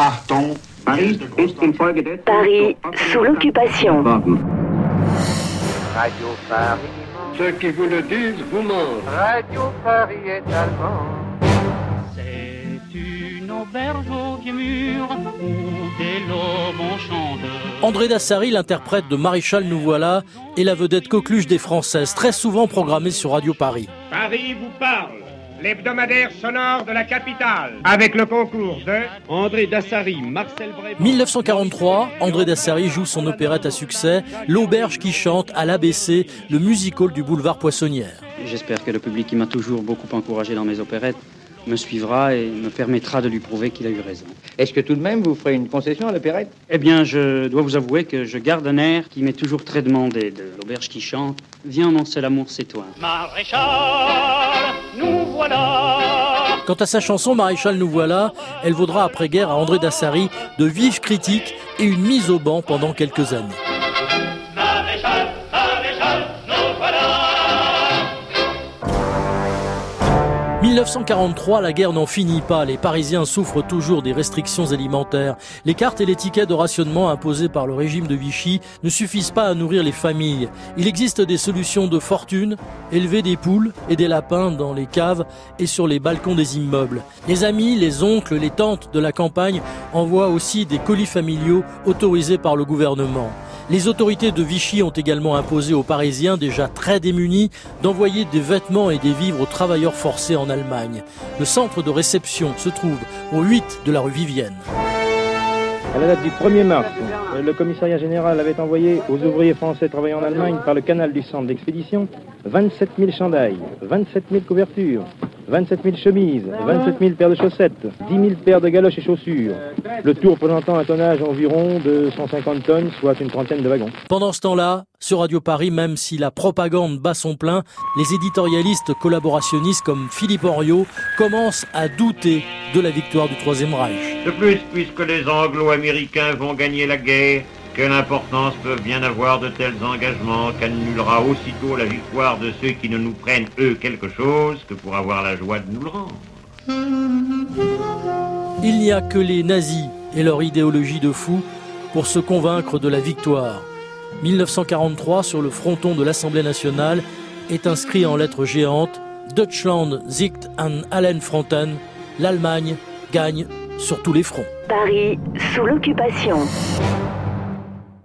Achtung, Paris ist infolgedessen Paris sous l'occupation. Radio Paris. ceux qui vous le disent vous mentent. Radio Paris est allemand. C'est une auberge au vieux mur où des lobes chantent. André Dassary, l'interprète de Maréchal Nous voilà, est la vedette coqueluche des Françaises, très souvent programmée sur Radio Paris. Paris vous parle, l'hebdomadaire sonore de la capitale, avec le concours de André Dassary, Marcel Bré. 1943, André Dassary joue son opérette à succès, L'Auberge qui chante à l'ABC, le music hall du boulevard Poissonnière. J'espère que le public qui m'a toujours beaucoup encouragé dans mes opérettes me suivra et me permettra de lui prouver qu'il a eu raison. Est-ce que tout de même vous ferez une concession à l'opérette Eh bien, je dois vous avouer que je garde un air qui m'est toujours très demandé de l'auberge qui chante. Viens, mon seul amour, c'est toi. Maréchal, nous voilà. Quant à sa chanson Maréchal Nous voilà, elle vaudra après-guerre à André Dassary de vives critiques et une mise au banc pendant quelques années. 1943, la guerre n'en finit pas. Les Parisiens souffrent toujours des restrictions alimentaires. Les cartes et les tickets de rationnement imposés par le régime de Vichy ne suffisent pas à nourrir les familles. Il existe des solutions de fortune, élever des poules et des lapins dans les caves et sur les balcons des immeubles. Les amis, les oncles, les tantes de la campagne envoient aussi des colis familiaux autorisés par le gouvernement. Les autorités de Vichy ont également imposé aux Parisiens, déjà très démunis, d'envoyer des vêtements et des vivres aux travailleurs forcés en Allemagne. Le centre de réception se trouve au 8 de la rue Vivienne. À la date du 1er mars, le commissariat général avait envoyé aux ouvriers français travaillant en Allemagne par le canal du centre d'expédition 27 000 chandails, 27 000 couvertures, 27 000 chemises, 27 000 paires de chaussettes, 10 000 paires de galoches et chaussures. Le tout représentant un tonnage environ de 150 tonnes, soit une trentaine de wagons. Pendant ce temps-là, sur Radio Paris, même si la propagande bat son plein, les éditorialistes collaborationnistes comme Philippe Henriot commencent à douter de la victoire du Troisième Reich. De plus, puisque les Anglo-Américains vont gagner la guerre, quelle importance peuvent bien avoir de tels engagements qu'annulera aussitôt la victoire de ceux qui ne nous prennent, eux, quelque chose que pour avoir la joie de nous le rendre? Il n'y a que les nazis et leur idéologie de fou pour se convaincre de la victoire. 1943, sur le fronton de l'Assemblée nationale, est inscrit en lettres géantes Deutschland siegt an allen Fronten, l'Allemagne gagne sur tous les fronts. Paris sous l'occupation.